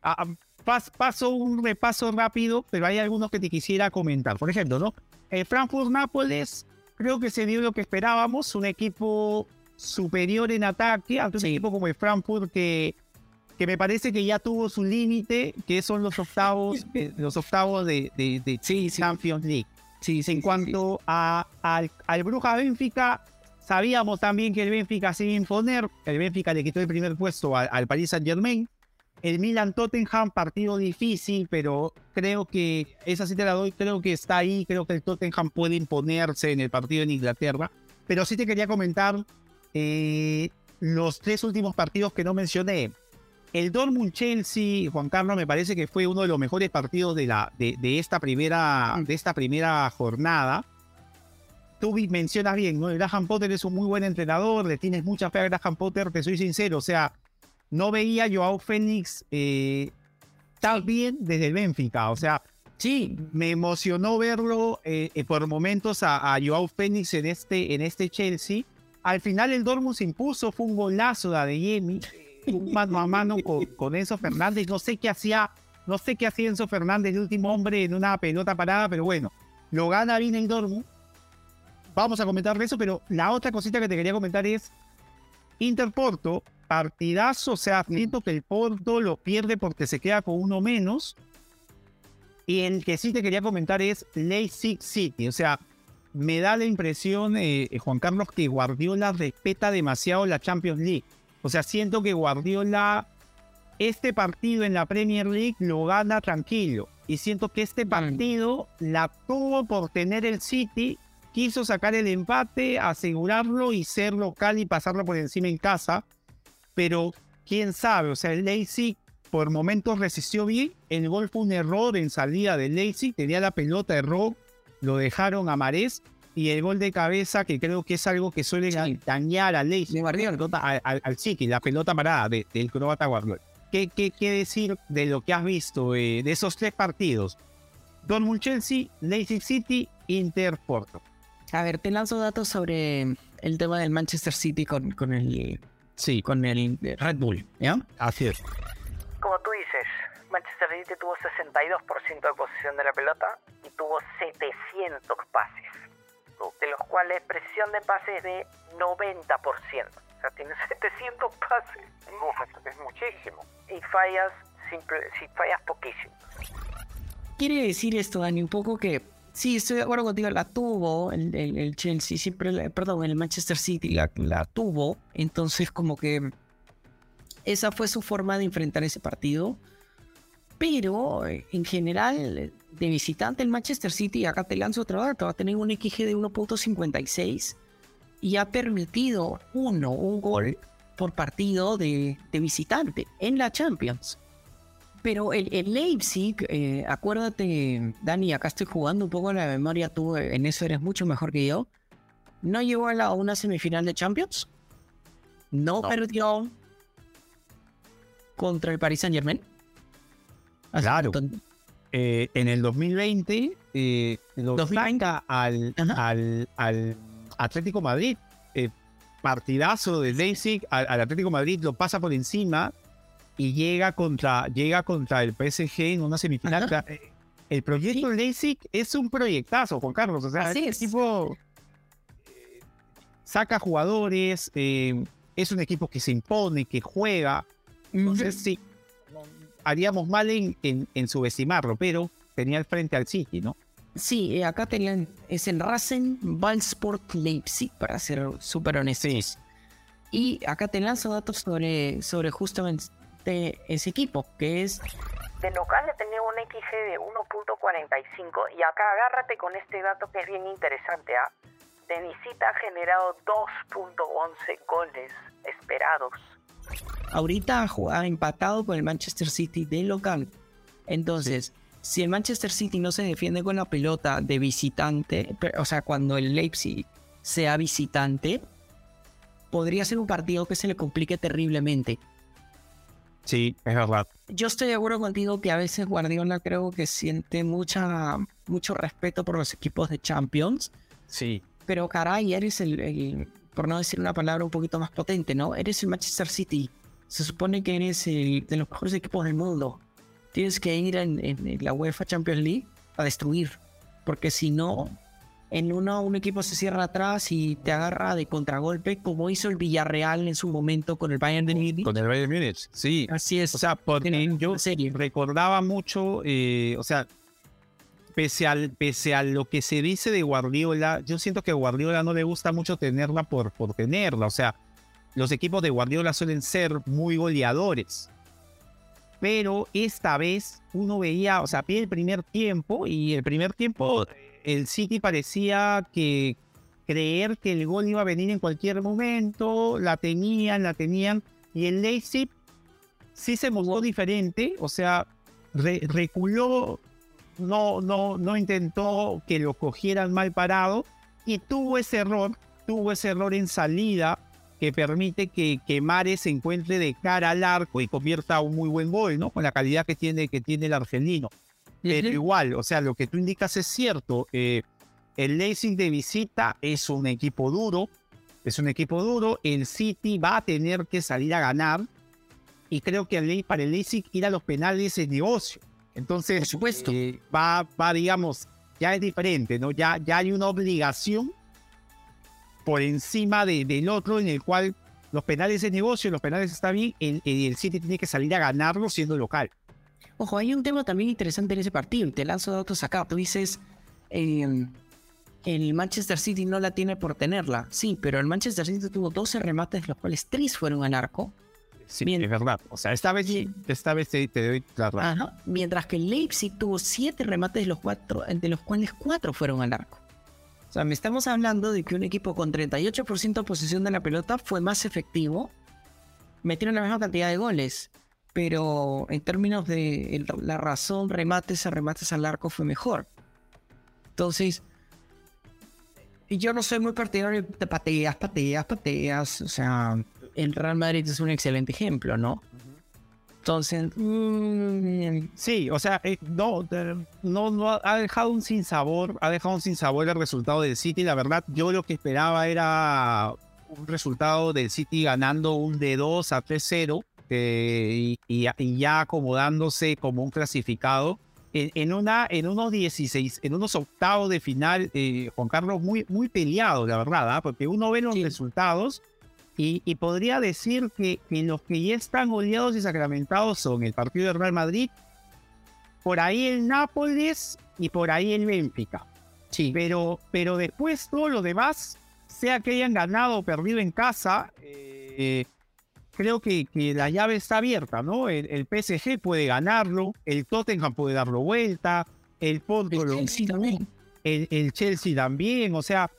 Speaker 2: Ah, ah, pas- paso un repaso rápido, pero hay algunos que te quisiera comentar. Por ejemplo, ¿no? El Frankfurt-Nápoles, creo que se dio lo que esperábamos. Un equipo superior en ataque, ante un
Speaker 1: Sí.
Speaker 2: equipo como el Frankfurt que, que me parece que ya tuvo su límite, que son los octavos, eh, los octavos de, de, de Champions League.
Speaker 1: Sí,
Speaker 2: En cuanto a, al, al Bruja Benfica, sabíamos también que el Benfica se iba a imponer. El Benfica le quitó el primer puesto al, al Paris Saint Germain. El Milan Tottenham, partido difícil, pero creo que esa sí te la doy, creo que está ahí, creo que el Tottenham puede imponerse en el partido en Inglaterra. Pero sí te quería comentar eh, los tres últimos partidos que no mencioné. El Dortmund Chelsea, Juan Carlos, me parece que fue uno de los mejores partidos de, la, de, de esta, primera, de esta primera jornada. Tú mencionas bien, ¿no? El Graham Potter es un muy buen entrenador, le tienes mucha fe a Graham Potter, te soy sincero, o sea, no veía a Joao Fénix eh, tan bien desde el Benfica, o sea,
Speaker 1: Sí,
Speaker 2: me emocionó verlo eh, eh, por momentos a, a Joao Fénix en este, en este Chelsea. Al final el Dortmund se impuso, fue un golazo de Adeyemi, un mano a mano con, con Enzo Fernández. No sé qué hacía, no sé qué hacía Enzo Fernández, el último hombre en una pelota parada, pero bueno, lo gana bien el Dortmund. vamos a comentar eso, pero la otra cosita que te quería comentar es Interporto, partidazo, o sea, siento que el Porto lo pierde porque se queda con uno menos. Y el que sí te quería comentar es Leipzig City, o sea, me da la impresión, eh, eh, Juan Carlos, que Guardiola respeta demasiado la Champions League. O sea, siento que Guardiola, este partido en la Premier League lo gana tranquilo. Y siento que este partido la tuvo por tener el City quiso sacar el empate, asegurarlo y ser local y pasarlo por encima en casa. Pero quién sabe, o sea, el Leipzig por momentos resistió bien. El gol fue un error en salida del Leipzig, tenía la pelota, erró, lo dejaron a Marés. Y el gol de cabeza, que creo que es algo que suele dañar al Leipzig, al, al, al City, la pelota parada del croata Guardiola. ¿Qué, ¿Qué, qué, decir de lo que has visto eh, de esos tres partidos? Dortmund Chelsea, Leipzig City, Inter Porto.
Speaker 1: A ver, te lanzo datos sobre el tema del Manchester City con, con el
Speaker 2: sí.
Speaker 1: con el Red Bull, ¿ya?
Speaker 2: Así es.
Speaker 3: Manchester City tuvo 62% de posesión de la pelota y tuvo 700 pases, de los cuales presión de pases de 90%. O sea, tiene 700 pases. es muchísimo. Y fallas, simple, si fallas poquísimo.
Speaker 1: Quiere decir esto, Dani, un poco que Sí, estoy de acuerdo contigo, la tuvo el, el, Chelsea, siempre, perdón, el Manchester City la, la, tuvo, entonces como que esa fue su forma de enfrentar ese partido, pero en general, de visitante el Manchester City, acá te lanzo otro dato, va a tener un XG de 1.56 y ha permitido uno, un gol por partido de, de visitante en la Champions. Pero el, Leipzig, eh, acuérdate, Dani, acá estoy jugando un poco en la memoria, tú en eso eres mucho mejor que yo. ¿No llegó a, la, una semifinal de Champions? ¿No, perdió contra el Paris Saint Germain?
Speaker 2: Claro. Eh, en el 2020 eh, lo saca al, al, al, Atlético Madrid. Eh, partidazo de Leipzig al, al Atlético Madrid lo pasa por encima y llega contra, llega contra el PSG en una semifinal. El proyecto Leipzig es un proyectazo, Juan Carlos. O sea, es. tipo eh, saca jugadores, es un equipo que se impone, que juega. Entonces, sí, haríamos mal en, en, subestimarlo, pero tenía el frente al City, ¿no?
Speaker 1: Sí, acá tenían, es el Rasen Ballsport Leipzig, para ser súper honestos. Y acá te lanzo datos sobre, sobre justamente ese equipo, que es...
Speaker 3: De local le tenía un XG de 1.45 y acá agárrate con este dato que es bien interesante. ¿ah? De visita ha generado 2.11 goles esperados.
Speaker 1: Ahorita ha empatado con el Manchester City de local. Entonces, si el Manchester City no se defiende con la pelota de visitante, o sea, cuando el Leipzig sea visitante, podría ser un partido que se le complique terriblemente.
Speaker 2: Sí, es verdad.
Speaker 1: Yo estoy de acuerdo contigo que a veces Guardiola creo que siente mucha, mucho respeto por los equipos de Champions.
Speaker 2: Sí.
Speaker 1: Pero caray, eres el, por no decir una palabra un poquito más potente, ¿no? Eres el Manchester City. Se supone que eres el de los mejores equipos del mundo. Tienes que ir en, en la UEFA Champions League a destruir. Porque si no, en uno un equipo se cierra atrás y te agarra de contragolpe, como hizo el Villarreal en su momento con el Bayern de Múnich.
Speaker 2: Con el Bayern de Múnich, sí.
Speaker 1: Así es.
Speaker 2: O sea, porque yo serie. recordaba mucho, eh, o sea, pese, al, pese a lo que se dice de Guardiola, yo siento que a Guardiola no le gusta mucho tenerla por, por tenerla. O sea, los equipos de Guardiola suelen ser muy goleadores. Pero esta vez uno veía, o sea, vi el primer tiempo y el primer tiempo el City parecía que creer que el gol iba a venir en cualquier momento, la tenían, la tenían, y el Leipzig sí se mostró diferente, o sea, reculó, no, no, no intentó que lo cogieran mal parado, y tuvo ese error, tuvo ese error en salida que permite que, que Mares se encuentre de cara al arco y convierta un muy buen gol, ¿no? Con la calidad que tiene, que tiene el argelino. Pero igual, o sea, lo que tú indicas es cierto. Eh, el Leipzig de visita es un equipo duro, es un equipo duro. El City va a tener que salir a ganar. Y creo que para el Leipzig ir a los penales es negocio. Entonces,
Speaker 1: Por supuesto.
Speaker 2: Eh, va, va, digamos, ya es diferente, ¿no? Ya, ya hay una obligación por encima de, del otro en el cual los penales es negocio, los penales está bien, el, el City tiene que salir a ganarlo siendo local.
Speaker 1: Ojo, hay un tema también interesante en ese partido. Te lanzo datos acá. Tú dices, eh, el Manchester City no la tiene por tenerla. Sí, pero el Manchester City tuvo 12 remates, los cuales 3 fueron al arco.
Speaker 2: Sí, es verdad. O sea, esta vez, esta vez te, doy la razón.
Speaker 1: Mientras que Leipzig tuvo 7 remates, de los, cuatro, de los cuales 4 fueron al arco. O sea, me estamos hablando de que un equipo con 38% de posesión de la pelota fue más efectivo. Metieron la misma cantidad de goles. Pero en términos de la razón, remates a remates al arco fue mejor. Entonces, yo no soy muy partidario de pateas, pateas, pateas. O sea, el Real Madrid es un excelente ejemplo, ¿no? Entonces,
Speaker 2: mm, sí, o sea, eh, no, no, no, ha dejado un sinsabor, ha dejado un sinsabor el resultado del City. La verdad, yo lo que esperaba era un resultado del City ganando un de 2 a 3-0 eh, y, ya acomodándose como un clasificado en, una, en unos 16, en unos octavos de final, eh, Juan Carlos, muy, muy peleado, la verdad, ¿ah? porque uno ve los resultados y, podría decir que, los que ya están oleados y sacramentados son el partido del Real Madrid, por ahí el Nápoles y por ahí el Benfica. Sí. Pero, pero después todo lo demás, sea que hayan ganado o perdido en casa, eh, creo que, que, la llave está abierta, ¿no? El, PSG puede ganarlo, el Tottenham puede darlo vuelta, el Porto el Chelsea también. El, Chelsea también, o sea,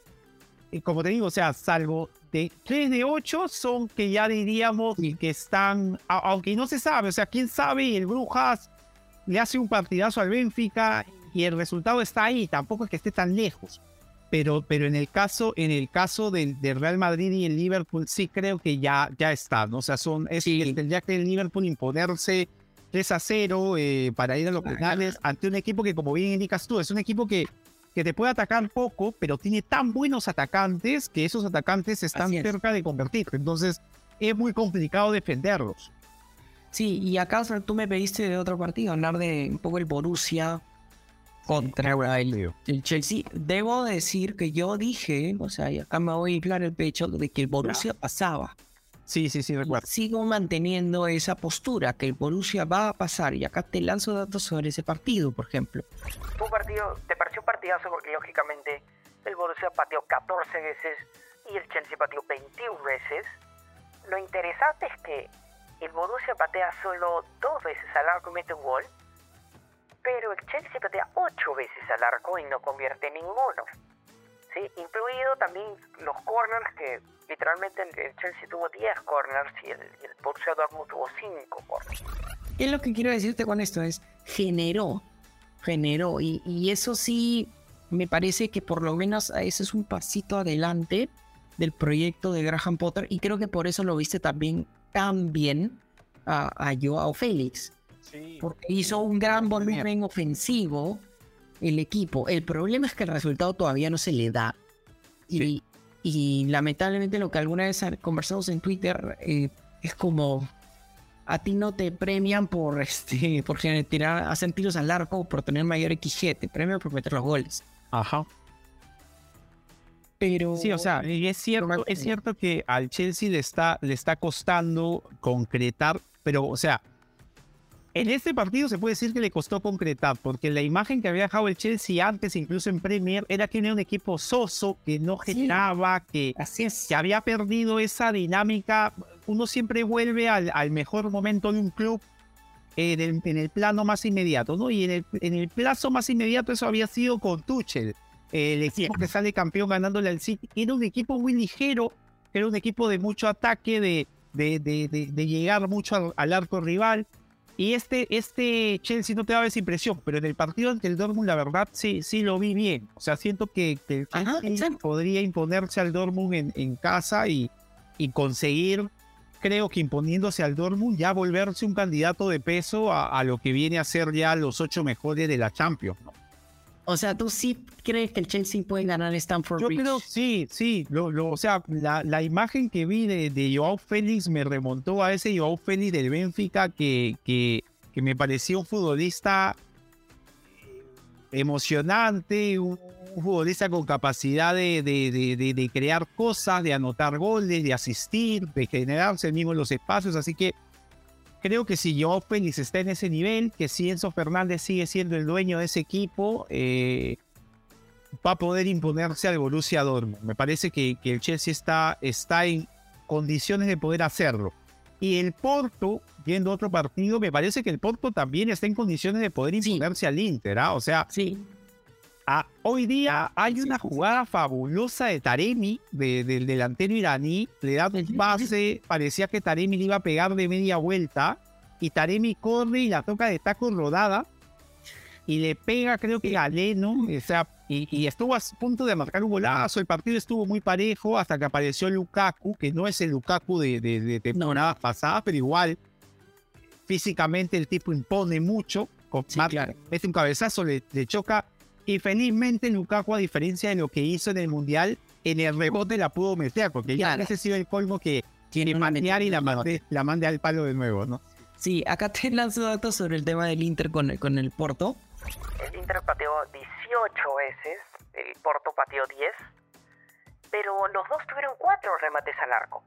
Speaker 2: eh, como te digo, o sea, salvo de 3 de 8 son que ya diríamos que están, aunque no se sabe, o sea, quién sabe, el Brujas le hace un partidazo al Benfica y el resultado está ahí, tampoco es que esté tan lejos. Pero, pero en el caso, en el caso del, Real Madrid y el Liverpool, sí creo que ya, ya está, ¿no? O sea, son, es, tendría que el Liverpool imponerse 3 a 0 eh, para ir a los penales ante un equipo que, como bien indicas tú, es un equipo que, que te puede atacar poco, pero tiene tan buenos atacantes que esos atacantes están cerca de convertir. Entonces, es muy complicado defenderlos.
Speaker 1: Sí, y acá tú me pediste de otro partido, hablar de un poco el Borussia contra el, el, Chelsea. Debo decir que yo dije, o sea, y acá me voy a inflar el pecho, de que el Borussia pasaba.
Speaker 2: Sí, sí, sí, recuerdo.
Speaker 1: Sigo manteniendo esa postura, que el Borussia va a pasar. Y acá te lanzo datos sobre ese partido, por ejemplo.
Speaker 3: Tu partido, te pareció un partidazo porque lógicamente el Borussia pateó 14 veces y el Chelsea pateó 21 veces. Lo interesante es que el Borussia patea solo dos veces al arco y mete un gol pero el Chelsea patea ocho veces al arco y no convierte ninguno. ¿Sí? Incluido también los corners, que literalmente el, Chelsea tuvo 10 corners y el, el Borussia Dortmund tuvo 5 corners.
Speaker 1: ¿Qué es lo que quiero decirte con esto? Es generó, generó, y, y eso sí me parece que por lo menos ese es un pasito adelante del proyecto de Graham Potter y creo que por eso lo viste también tan bien a, a Joao Félix porque hizo un gran volumen ofensivo el equipo. El problema es que el resultado todavía no se le da. Y, y lamentablemente lo que alguna vez conversamos en Twitter eh, es como a ti no te premian por este por tirar, hacer tiros al arco por tener mayor XG, te premian por meter los goles.
Speaker 2: Ajá.
Speaker 1: Pero
Speaker 2: sí, o sea, es cierto, es cierto que al Chelsea le está, le está costando concretar, pero o sea, en este partido se puede decir que le costó concretar, porque la imagen que había dejado el Chelsea antes, incluso en Premier, era que era un equipo soso, que no generaba, que, que había perdido esa dinámica. Uno siempre vuelve al, mejor momento de un club en el, plano más inmediato, ¿no? Y en el, en el plazo más inmediato eso había sido con Tuchel, el equipo que sale campeón ganándole al City. Era un equipo muy ligero, era un equipo de mucho ataque, de, de, de, llegar mucho al arco rival y este, este Chelsea no te daba esa impresión, pero en el partido ante el Dortmund, la verdad, sí, sí lo vi bien. O sea, siento que, el Chelsea podría imponerse al Dortmund en, en casa y, y conseguir, creo que imponiéndose al Dortmund, ya volverse un candidato de peso a, lo que viene a ser ya los ocho mejores de la Champions. ¿no?
Speaker 1: O sea, ¿tú sí crees que el Chelsea puede ganar Stamford Bridge?
Speaker 2: Yo creo, sí, sí. Lo, lo, o sea, la, la, imagen que vi de, de Joao Félix me remontó a ese Joao Félix del Benfica que, que, que me parecía un futbolista emocionante, un, un futbolista con capacidad de, de, de, crear cosas, de anotar goles, de asistir, de generarse mismo los espacios. Así que creo que si Joao Félix está en ese nivel, que si Enzo Fernández sigue siendo el dueño de ese equipo, eh, va a poder imponerse al Borussia Dortmund. Me parece que, que, el Chelsea está, está en condiciones de poder hacerlo. Y el Porto, viendo otro partido, me parece que el Porto también está en condiciones de poder imponerse al Inter. ¿ah? O sea,
Speaker 1: sí.
Speaker 2: Hoy día hay una jugada fabulosa de Taremi, del delantero iraní. Le da un pase, parecía que Taremi le iba a pegar de media vuelta. Y Taremi corre y la toca de taco rodada. Y le pega, creo que a Leno. O sea, y, estuvo a punto de marcar un golazo. El partido estuvo muy parejo hasta que apareció Lukaku, que no es el Lukaku de, de, de temporadas pasadas, pero igual físicamente el tipo impone mucho. Sí, Mete un cabezazo, le, choca. Y felizmente Lukaku, a diferencia de lo que hizo en el Mundial, en el rebote la pudo meter, porque ya ese ha sido el colmo que tiene manejar y la mande, la mande al palo de nuevo, ¿no?
Speaker 1: Sí, acá te lanzo datos sobre el tema del Inter con, con el Porto.
Speaker 3: El Inter pateó 18 veces, el Porto pateó 10, pero los dos tuvieron 4 remates al arco.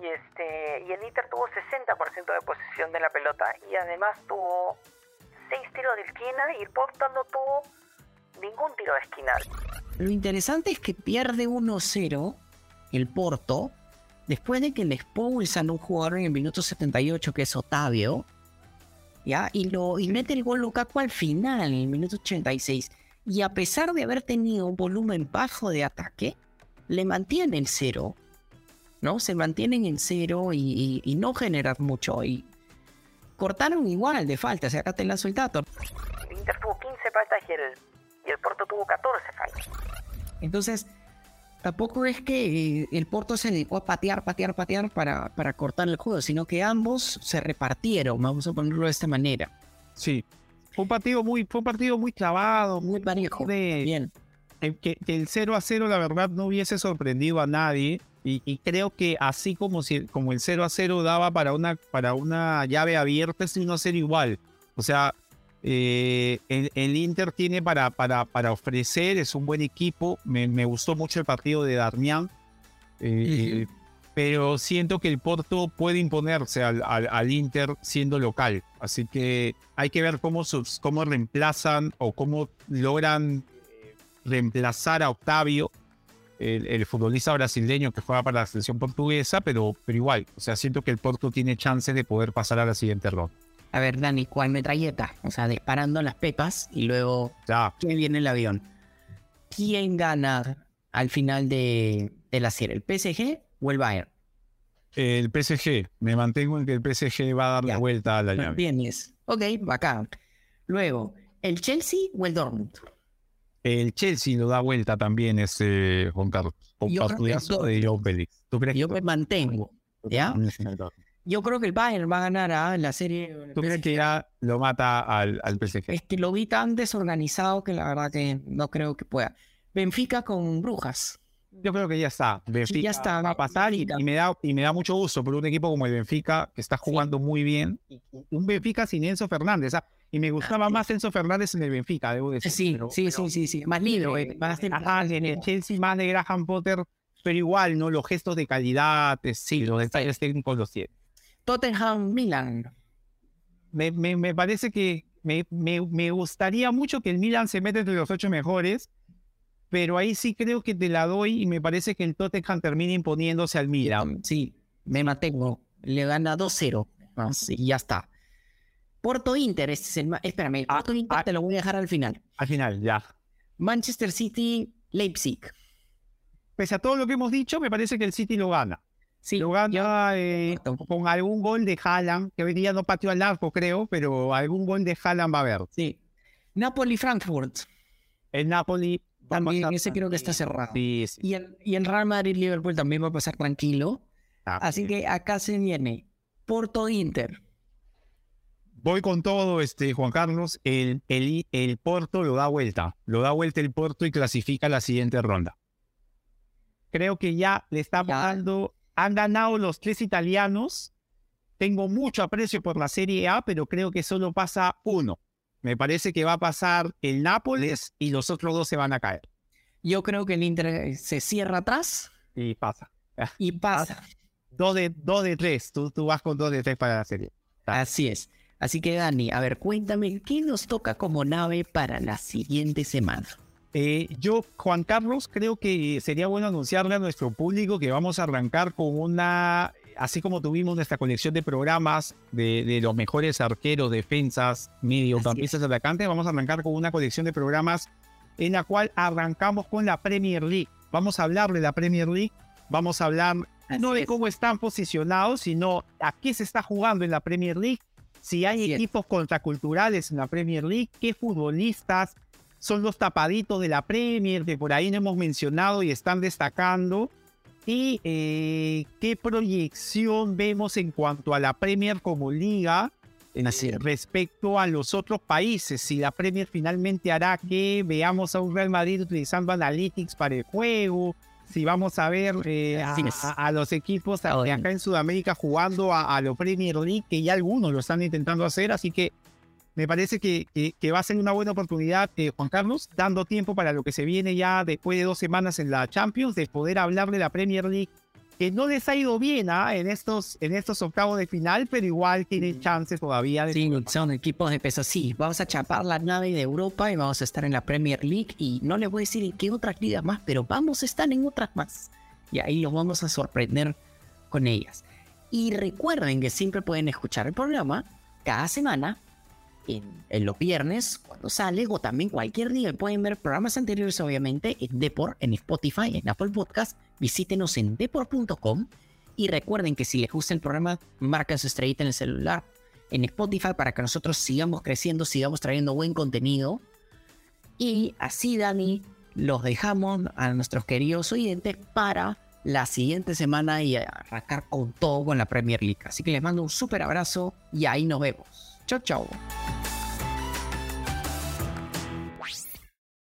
Speaker 3: Y, este, y el Inter tuvo 60% de posesión de la pelota y además tuvo 6 tiros de esquina y el Porto no tuvo ningún tiro de esquina.
Speaker 1: Lo interesante es que pierde 1-0 el Porto después de que le expulsan un jugador en el minuto 78 que es Otavio ¿ya? Y, lo, y mete el gol Lukaku al final, en el minuto 86. Y a pesar de haber tenido un volumen bajo de ataque, le mantienen cero, ¿no? Se mantienen en cero y, no generar mucho. Y cortaron igual de faltas, acá te lanzo el dato.
Speaker 3: El Inter tuvo 15 faltas y el, y el Porto tuvo 14 faltas.
Speaker 1: Entonces, tampoco es que eh, el Porto se dedicó a patear, patear, patear para, para cortar el juego, sino que ambos se repartieron, vamos a ponerlo de esta manera.
Speaker 2: Sí, fue un partido muy, fue un partido muy clavado, muy
Speaker 1: parejo. Bien.
Speaker 2: Que, el 0 a 0 la verdad no hubiese sorprendido a nadie y, creo que así como, si, como el 0 a 0 daba para una, para una llave abierta, es no ser igual. O sea, eh, el, Inter tiene para, para, para, ofrecer, es un buen equipo. Me, gustó mucho el partido de Darmian. Eh, pero siento que el Porto puede imponerse al, al, Inter siendo local. Así que hay que ver cómo, cómo reemplazan o cómo logran eh, reemplazar a Octavio, el, futbolista brasileño que juega para la selección portuguesa, pero, pero igual, o sea, siento que el Porto tiene chance de poder pasar a la siguiente ronda
Speaker 1: a ver, Dani, ¿cuál metralleta? O sea, disparando las pepas y luego ya. ¿quién viene el avión? ¿Quién gana al final de, la serie? ¿El PSG o el Bayern?
Speaker 2: El PSG. Me mantengo en que el PSG va a dar la vuelta a la llave.
Speaker 1: Tienes. Ok, bacán. Luego, ¿el Chelsea o el Dortmund?
Speaker 2: El Chelsea lo da vuelta también, ese Juan Carlos. Yo, de
Speaker 1: ¿Tú crees Yo me mantengo. ¿Ya? Yo creo que el Bayern va a ganar ¿ah? en la serie.
Speaker 2: ¿Tú crees que ya lo mata al, al PSG?
Speaker 1: Es que lo vi tan desorganizado que la verdad que no creo que pueda. Benfica con Brujas.
Speaker 2: Yo creo que ya está. Benfica ya está, va a pasar y, me da, y me da mucho gusto por un equipo como el Benfica que está jugando muy bien. Un Benfica sin Enzo Fernández. ¿ah? Y me gustaba más Enzo Fernández en el Benfica, debo decir.
Speaker 1: Sí, sí, sí, sí, Más libre.
Speaker 2: más en el Chelsea, más de Graham Potter. Pero igual, ¿no? Los gestos de calidad, sí, los detalles técnicos los tiene.
Speaker 1: Tottenham Milan.
Speaker 2: Me, me, parece que me, me, gustaría mucho que el Milan se meta entre los ocho mejores, pero ahí sí creo que te la doy y me parece que el Tottenham termina imponiéndose al Milan.
Speaker 1: Sí, me mantengo. Le gana 2-0. y ya está. Porto Inter, este es el Espérame, ah, Porto Inter ah. te lo voy a dejar al final.
Speaker 2: Al final, ya.
Speaker 1: Manchester City, Leipzig.
Speaker 2: Pese a todo lo que hemos dicho, me parece que el City lo gana. Sí, lo gana eh, con algún gol de Haaland, que hoy día no pateó al arco, creo, pero algún gol de Haaland va a haber.
Speaker 1: Sí. Napoli-Frankfurt.
Speaker 2: El Napoli.
Speaker 1: También, ese creo que está cerrado. Sí, Y, el, y el Real Madrid-Liverpool también va a pasar tranquilo. Ah, Así que acá se viene Porto-Inter.
Speaker 2: Voy con todo, este, Juan Carlos. El, el, el Porto lo da vuelta. Lo da vuelta el Porto y clasifica la siguiente ronda. Creo que ya le está dando han ganado los tres italianos. Tengo mucho aprecio por la Serie A, pero creo que solo pasa uno. Me parece que va a pasar el Nápoles y los otros dos se van a caer.
Speaker 1: Yo creo que el Inter se cierra atrás.
Speaker 2: Y pasa.
Speaker 1: Y pasa.
Speaker 2: Dos de, dos de tres. Tú, tú vas con dos de tres para la serie.
Speaker 1: Así es. Así que Dani, a ver, cuéntame, ¿qué nos toca como nave para la siguiente semana?
Speaker 2: Eh, yo, Juan Carlos, creo que sería bueno anunciarle a nuestro público que vamos a arrancar con una, así como tuvimos nuestra colección de programas de, de los mejores arqueros, defensas, mediocampistas, atacantes, vamos a arrancar con una colección de programas en la cual arrancamos con la Premier League. Vamos a hablar de la Premier League, vamos a hablar no de cómo están posicionados, sino a qué se está jugando en la Premier League, si hay equipos contraculturales en la Premier League, qué futbolistas son los tapaditos de la Premier que por ahí no hemos mencionado y están destacando. Y eh, qué proyección vemos en cuanto a la Premier como liga eh, respecto a los otros países. Si la Premier finalmente hará que veamos a un Real Madrid utilizando Analytics para el juego, si vamos a ver eh, a, los equipos acá en Sudamérica jugando a, a lo Premier League, que ya algunos lo están intentando hacer, así que me parece que, que, va a ser una buena oportunidad, eh, Juan Carlos, dando tiempo para lo que se viene ya después de dos semanas en la Champions, de poder hablar de la Premier League, que no les ha ido bien ¿ah? en, estos, en estos octavos de final, pero igual tienen chances todavía. De
Speaker 1: sí, son equipos de peso. Sí, vamos a chapar la nave de Europa y vamos a estar en la Premier League. Y no les voy a decir en qué otras ligas más, pero vamos a estar en otras más. Y ahí los vamos a sorprender con ellas. Y recuerden que siempre pueden escuchar el programa cada semana en, los viernes cuando sale o también cualquier día. Pueden ver programas anteriores obviamente en Deport, en Spotify, en Apple Podcast. Visítenos en deport.com y recuerden que si les gusta el programa, marquen su estrellita en el celular en Spotify para que nosotros sigamos creciendo, sigamos trayendo buen contenido. Y así, Dani, los dejamos a nuestros queridos oyentes para la siguiente semana y arrancar con todo con la Premier League. Así que les mando un súper abrazo y ahí nos vemos. Tchau, tchau.